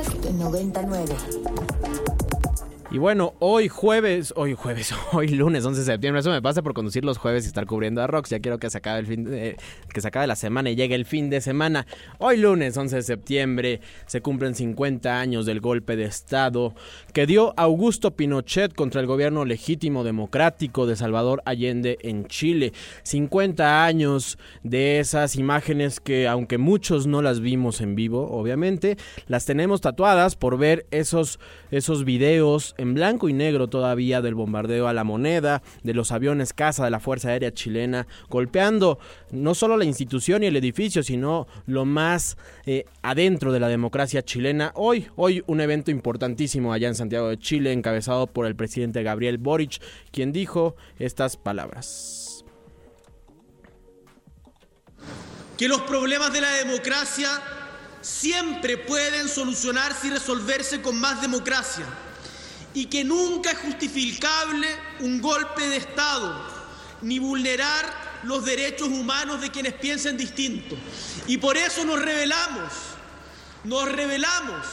Budapest 99. Y bueno, hoy jueves, hoy jueves, hoy lunes 11 de septiembre, eso me pasa por conducir los jueves y estar cubriendo a Rox. Ya quiero que se acabe el fin de, que se acabe la semana y llegue el fin de semana. Hoy lunes 11 de septiembre se cumplen 50 años del golpe de estado que dio Augusto Pinochet contra el gobierno legítimo democrático de Salvador Allende en Chile. 50 años de esas imágenes que aunque muchos no las vimos en vivo, obviamente, las tenemos tatuadas por ver esos esos videos en blanco y negro todavía del bombardeo a la moneda, de los aviones caza de la Fuerza Aérea chilena, golpeando no solo la institución y el edificio, sino lo más eh, adentro de la democracia chilena. Hoy, hoy un evento importantísimo allá en Santiago de Chile, encabezado por el presidente Gabriel Boric, quien dijo estas palabras. Que los problemas de la democracia siempre pueden solucionarse y resolverse con más democracia y que nunca es justificable un golpe de Estado ni vulnerar los derechos humanos de quienes piensen distinto. Y por eso nos revelamos, nos revelamos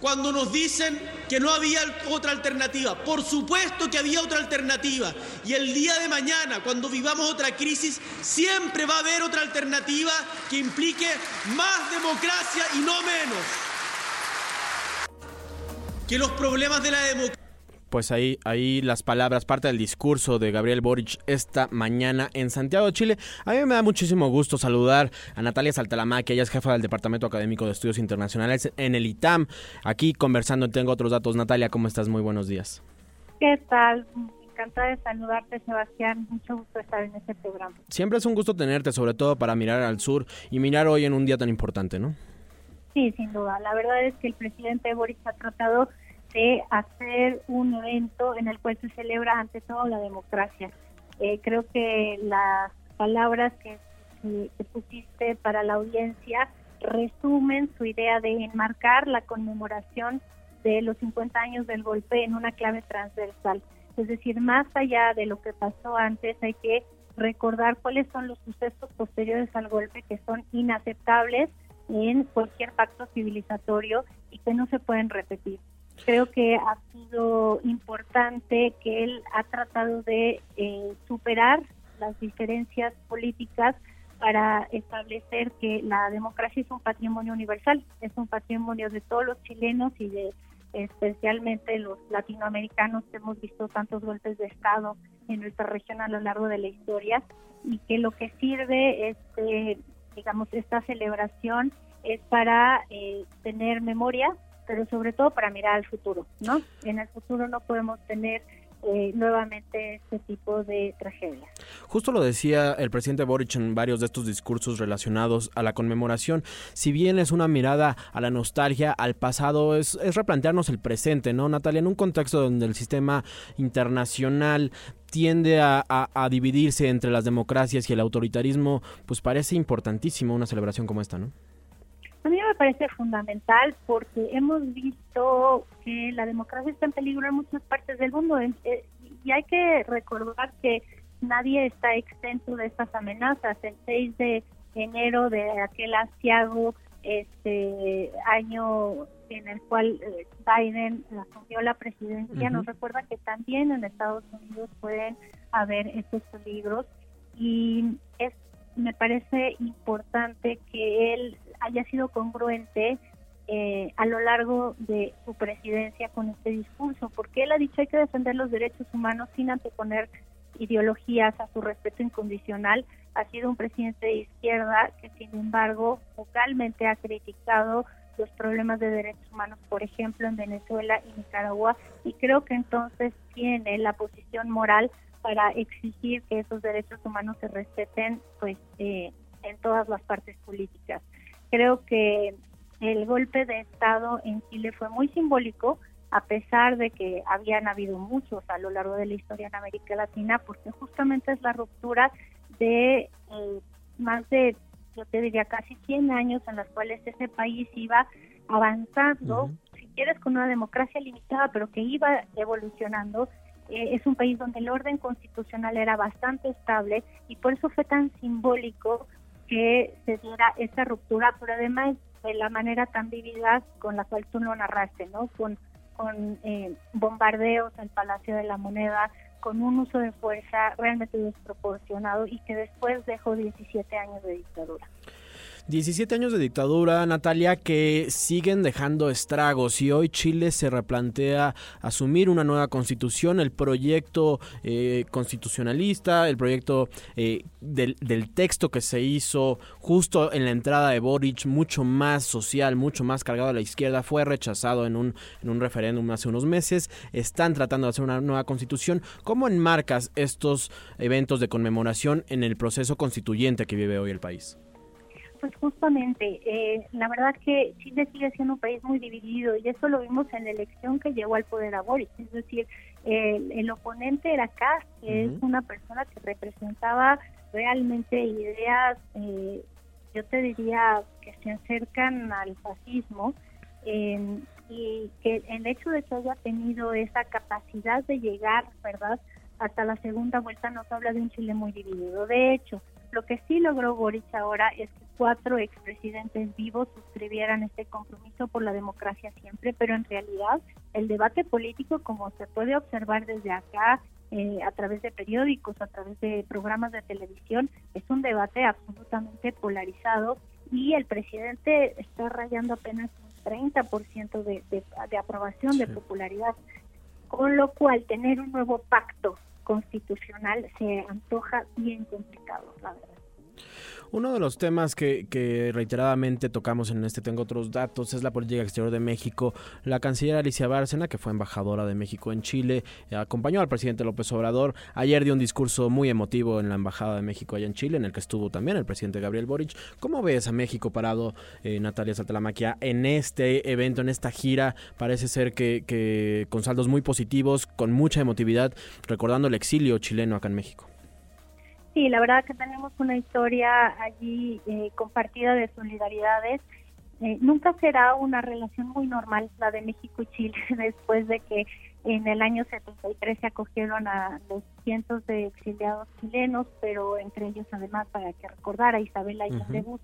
cuando nos dicen que no había otra alternativa. Por supuesto que había otra alternativa. Y el día de mañana, cuando vivamos otra crisis, siempre va a haber otra alternativa que implique más democracia y no menos que los problemas de la democracia pues ahí, ahí las palabras, parte del discurso de Gabriel Boric esta mañana en Santiago de Chile. A mí me da muchísimo gusto saludar a Natalia Saltalamá, que ella es jefa del Departamento Académico de Estudios Internacionales en el ITAM. Aquí conversando, tengo otros datos. Natalia, ¿cómo estás? Muy buenos días. ¿Qué tal? Encantada de saludarte, Sebastián. Mucho gusto estar en este programa. Siempre es un gusto tenerte, sobre todo para mirar al sur y mirar hoy en un día tan importante, ¿no? Sí, sin duda. La verdad es que el presidente Boric ha tratado de hacer un evento en el cual se celebra ante todo la democracia. Eh, creo que las palabras que, pusiste para la audiencia resumen su idea de enmarcar la conmemoración de los 50 años del golpe en una clave transversal. Es decir, más allá de lo que pasó antes, hay que recordar cuáles son los sucesos posteriores al golpe que son inaceptables en cualquier pacto civilizatorio y que no se pueden repetir. Creo que ha sido importante que él ha tratado de eh, superar las diferencias políticas para establecer que la democracia es un patrimonio universal, es un patrimonio de todos los chilenos y de especialmente los latinoamericanos que hemos visto tantos golpes de Estado en nuestra región a lo largo de la historia y que lo que sirve este digamos esta celebración es para eh, tener memoria pero sobre todo para mirar al futuro, ¿no? En el futuro no podemos tener eh, nuevamente este tipo de tragedias. Justo lo decía el presidente Boric en varios de estos discursos relacionados a la conmemoración. Si bien es una mirada a la nostalgia, al pasado, es, es replantearnos el presente, ¿no, Natalia? En un contexto donde el sistema internacional tiende a, a, dividirse entre las democracias y el autoritarismo, pues parece importantísimo una celebración como esta, ¿no? Parece fundamental porque hemos visto que la democracia está en peligro en muchas partes del mundo. Eh, y hay que recordar que nadie está exento de estas amenazas. El 6 de enero de aquel asiago este año en el cual eh, Biden asumió la presidencia, nos recuerda que también en Estados Unidos pueden haber estos peligros. Y es me parece importante que él haya sido congruente eh, a lo largo de su presidencia con este discurso, porque él ha dicho hay que defender los derechos humanos sin anteponer ideologías a su respeto incondicional. Ha sido un presidente de izquierda que, sin embargo, vocalmente ha criticado los problemas de derechos humanos, por ejemplo, en Venezuela y Nicaragua, y creo que entonces tiene la posición moral para exigir que esos derechos humanos se respeten pues eh, en todas las partes políticas. Creo que el golpe de Estado en Chile fue muy simbólico, a pesar de que habían habido muchos a lo largo de la historia en América Latina, porque justamente es la ruptura de eh, más de, yo te diría, casi 100 años en los cuales ese país iba avanzando, si quieres, con una democracia limitada, pero que iba evolucionando. Eh, es un país donde el orden constitucional era bastante estable y por eso fue tan simbólico que se diera esa ruptura, pero además de la manera tan vivida con la cual tú lo narraste, ¿no? Con, con eh, bombardeos al Palacio de la Moneda, con un uso de fuerza realmente desproporcionado y que después dejó 17 años de dictadura. 17 años de dictadura, Natalia, que siguen dejando estragos y hoy Chile se replantea asumir una nueva constitución, el proyecto eh, constitucionalista, el proyecto eh, del, texto que se hizo justo en la entrada de Boric, mucho más social, mucho más cargado a la izquierda, fue rechazado en un, en un referéndum hace unos meses, están tratando de hacer una nueva constitución. ¿Cómo enmarcas estos eventos de conmemoración en el proceso constituyente que vive hoy el país? Pues justamente, eh, la verdad que Chile sigue siendo un país muy dividido y eso lo vimos en la elección que llevó al poder a Boris. Es decir, el, oponente era Kass, que es una persona que representaba realmente ideas, eh, yo te diría, que se acercan al fascismo. y que el hecho de que haya tenido esa capacidad de llegar, ¿verdad?, hasta la segunda vuelta nos habla de un Chile muy dividido. De hecho, lo que sí logró Boris ahora es que cuatro expresidentes vivos suscribieran este compromiso por la democracia siempre, pero en realidad el debate político, como se puede observar desde acá, eh, a través de periódicos, a través de programas de televisión, es un debate absolutamente polarizado y el presidente está rayando apenas un 30% de, de, de aprobación, de popularidad, con lo cual tener un nuevo pacto constitucional se antoja bien complicado, la verdad. Uno de los temas que, reiteradamente tocamos en este Tengo otros datos es la política exterior de México. La canciller Alicia Bárcena, que fue embajadora de México en Chile, acompañó al presidente López Obrador. Ayer dio un discurso muy emotivo en la embajada de México allá en Chile, en el que estuvo también el presidente Gabriel Boric. ¿Cómo ves a México parado, eh, Natalia Saltalamaquia, en este evento, en esta gira? Parece ser que, que con saldos muy positivos, con mucha emotividad, recordando el exilio chileno acá en México. Sí, la verdad que tenemos una historia allí eh, compartida de solidaridades. Eh, nunca será una relación muy normal la de México y Chile después de que en el año 73 se acogieron a los cientos de exiliados chilenos, pero entre ellos además, para que recordara Isabel Allende uh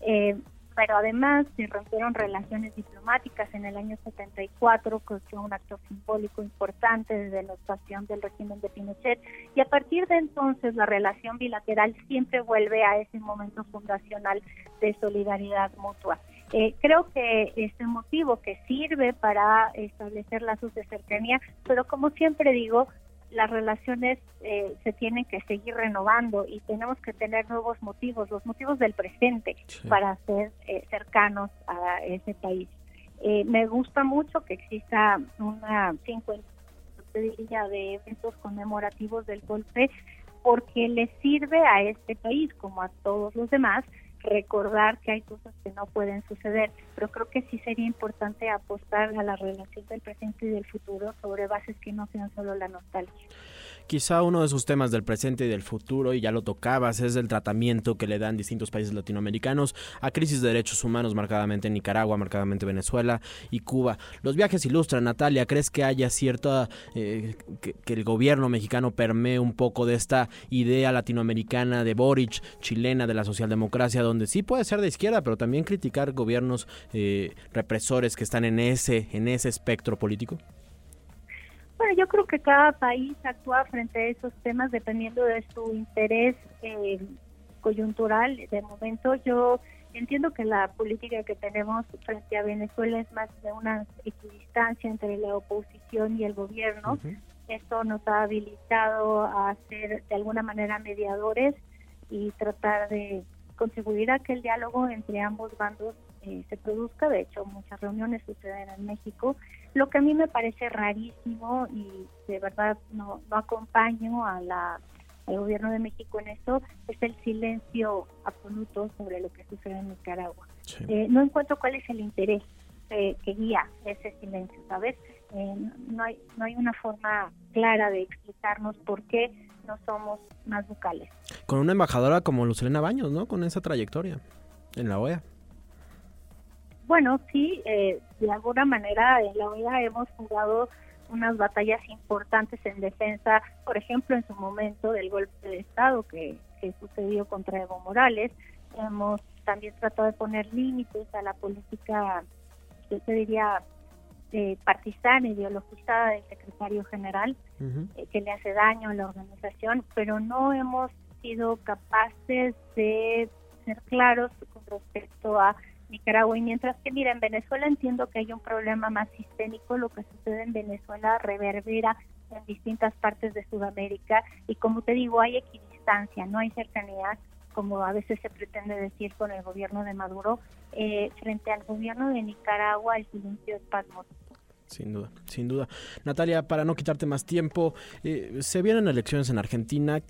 eh, pero además se rompieron relaciones diplomáticas en el año 74, que fue un acto simbólico importante de denotación del régimen de Pinochet, y a partir de entonces la relación bilateral siempre vuelve a ese momento fundacional de solidaridad mutua. Eh, creo que este motivo que sirve para establecer lazos de cercanía, pero como siempre digo, las relaciones eh, se tienen que seguir renovando y tenemos que tener nuevos motivos, los motivos del presente para ser eh, cercanos a ese país. Eh, me gusta mucho que exista una 50 de eventos conmemorativos del golpe porque le sirve a este país como a todos los demás recordar que hay cosas que no pueden suceder, pero creo que sí sería importante apostar a la relación del presente y del futuro sobre bases que no sean solo la nostalgia. Quizá uno de sus temas del presente y del futuro, y ya lo tocabas, es el tratamiento que le dan distintos países latinoamericanos a crisis de derechos humanos, marcadamente en Nicaragua, marcadamente Venezuela y Cuba. Los viajes ilustran, Natalia, ¿crees que haya cierta, eh, que, el gobierno mexicano permee un poco de esta idea latinoamericana de Boric, chilena, de la socialdemocracia, donde sí puede ser de izquierda, pero también criticar gobiernos eh, represores que están en ese, en ese espectro político? Yo creo que cada país actúa frente a esos temas dependiendo de su interés eh, coyuntural. De momento yo entiendo que la política que tenemos frente a Venezuela es más de una equidistancia entre la oposición y el gobierno. Esto nos ha habilitado a ser de alguna manera mediadores y tratar de contribuir a que el diálogo entre ambos bandos eh, se produzca. De hecho, muchas reuniones suceden en México. Lo que a mí me parece rarísimo y de verdad no, no acompaño a la, al gobierno de México en esto es el silencio absoluto sobre lo que sucede en Nicaragua. Eh, no encuentro cuál es el interés eh, que guía ese silencio, ¿sabes? no, hay, no hay una forma clara de explicarnos por qué no somos más vocales. Con una embajadora como Lucelena Baños, ¿no? Con esa trayectoria en la OEA. Bueno, sí, eh, de alguna manera en la OEA hemos jugado unas batallas importantes en defensa, por ejemplo, en su momento del golpe de Estado que, sucedió contra Evo Morales. Hemos también trató de poner límites a la política, yo te diría, eh, partisana, ideologizada del secretario general, eh, que le hace daño a la organización, pero no hemos sido capaces de ser claros con respecto a Nicaragua. Y mientras que, mira, en Venezuela entiendo que hay un problema más sistémico, lo que sucede en Venezuela reverbera en distintas partes de Sudamérica y como te digo, hay equidistancia, no hay cercanía, como a veces se pretende decir con el gobierno de Maduro, eh, frente al gobierno de Nicaragua el silencio es pasmoso. Sin duda, sin duda. Natalia, para no quitarte más tiempo, eh, se vienen elecciones en Argentina.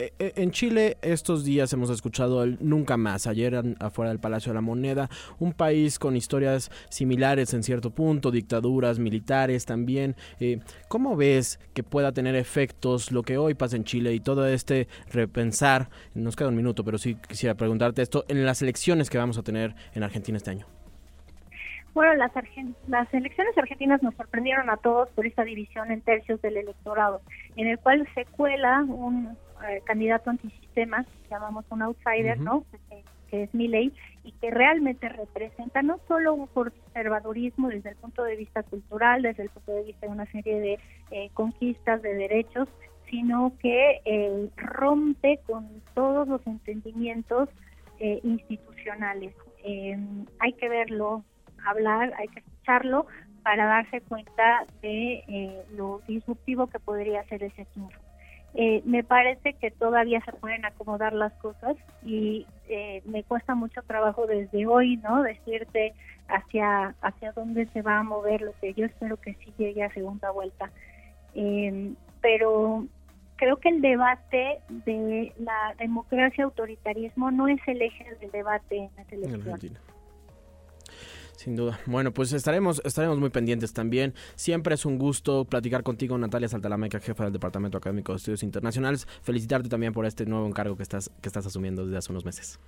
Eh, eh, en Chile estos días hemos escuchado el nunca más, ayer afuera del Palacio de la Moneda, un país con historias similares en cierto punto, dictaduras militares también. Eh, ¿Cómo ves que pueda tener efectos lo que hoy pasa en Chile y todo este repensar? Nos queda un minuto, pero sí quisiera preguntarte esto en las elecciones que vamos a tener en Argentina este año. Bueno, las, las elecciones argentinas nos sorprendieron a todos por esta división en tercios del electorado, en el cual se cuela un eh, candidato antisistema, llamamos un outsider, ¿no? Que, es mi ley y que realmente representa no solo un conservadurismo desde el punto de vista cultural, desde el punto de vista de una serie de eh, conquistas de derechos, sino que eh, rompe con todos los entendimientos institucionales. hay que verlo, hablar, hay que escucharlo para darse cuenta de lo disruptivo que podría ser ese triunfo. Eh, me parece que todavía se pueden acomodar las cosas y eh, me cuesta mucho trabajo desde hoy, ¿no? Decirte hacia hacia dónde se va a mover lo que yo espero que sí llegue a segunda vuelta. Em, pero creo que el debate de la democracia autoritarismo no es el eje del debate en la televisión. Sin duda. Bueno, pues estaremos, estaremos muy pendientes también. Siempre es un gusto platicar contigo, Natalia Saltalameca, jefa del Departamento Académico de Estudios Internacionales. Felicitarte también por este nuevo encargo que estás, que estás asumiendo desde hace unos meses.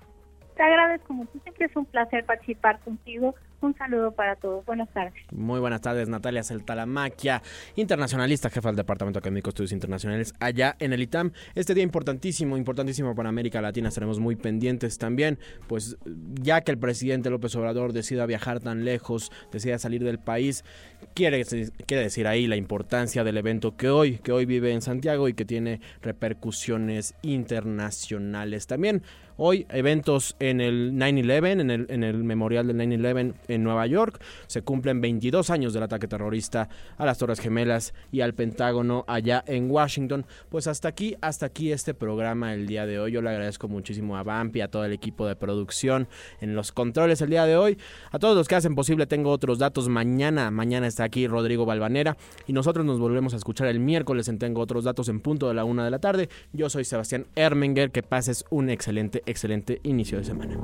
Te agradezco mucho, es un placer participar contigo. Un saludo para todos. Buenas tardes. Muy buenas tardes, Natalia Celtalamaquia, internacionalista, jefa del Departamento Académico de Estudios Internacionales allá en el ITAM. Este día importantísimo, importantísimo para América Latina, estaremos muy pendientes también, pues ya que el presidente López Obrador decida viajar tan lejos, decida salir del país, quiere, quiere decir ahí la importancia del evento que hoy, que hoy vive en Santiago y que tiene repercusiones internacionales también. Hoy eventos en el 9-11, en el, en el memorial del 9-11 en Nueva York. Se cumplen 22 años del ataque terrorista a las Torres Gemelas y al Pentágono allá en Washington. Pues hasta aquí, hasta aquí este programa el día de hoy. Yo le agradezco muchísimo a Vampi, a todo el equipo de producción en los controles el día de hoy. A todos los que hacen posible, tengo otros datos mañana. Mañana está aquí Rodrigo Balvanera y nosotros nos volvemos a escuchar el miércoles en Tengo otros datos en punto de la una de la tarde. Yo soy Sebastián Ermenger. Que pases un excelente excelente inicio de semana.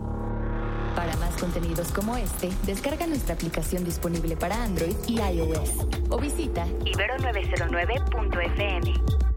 Para más contenidos como este, descarga nuestra aplicación disponible para Android y iOS o visita ibero909.fm.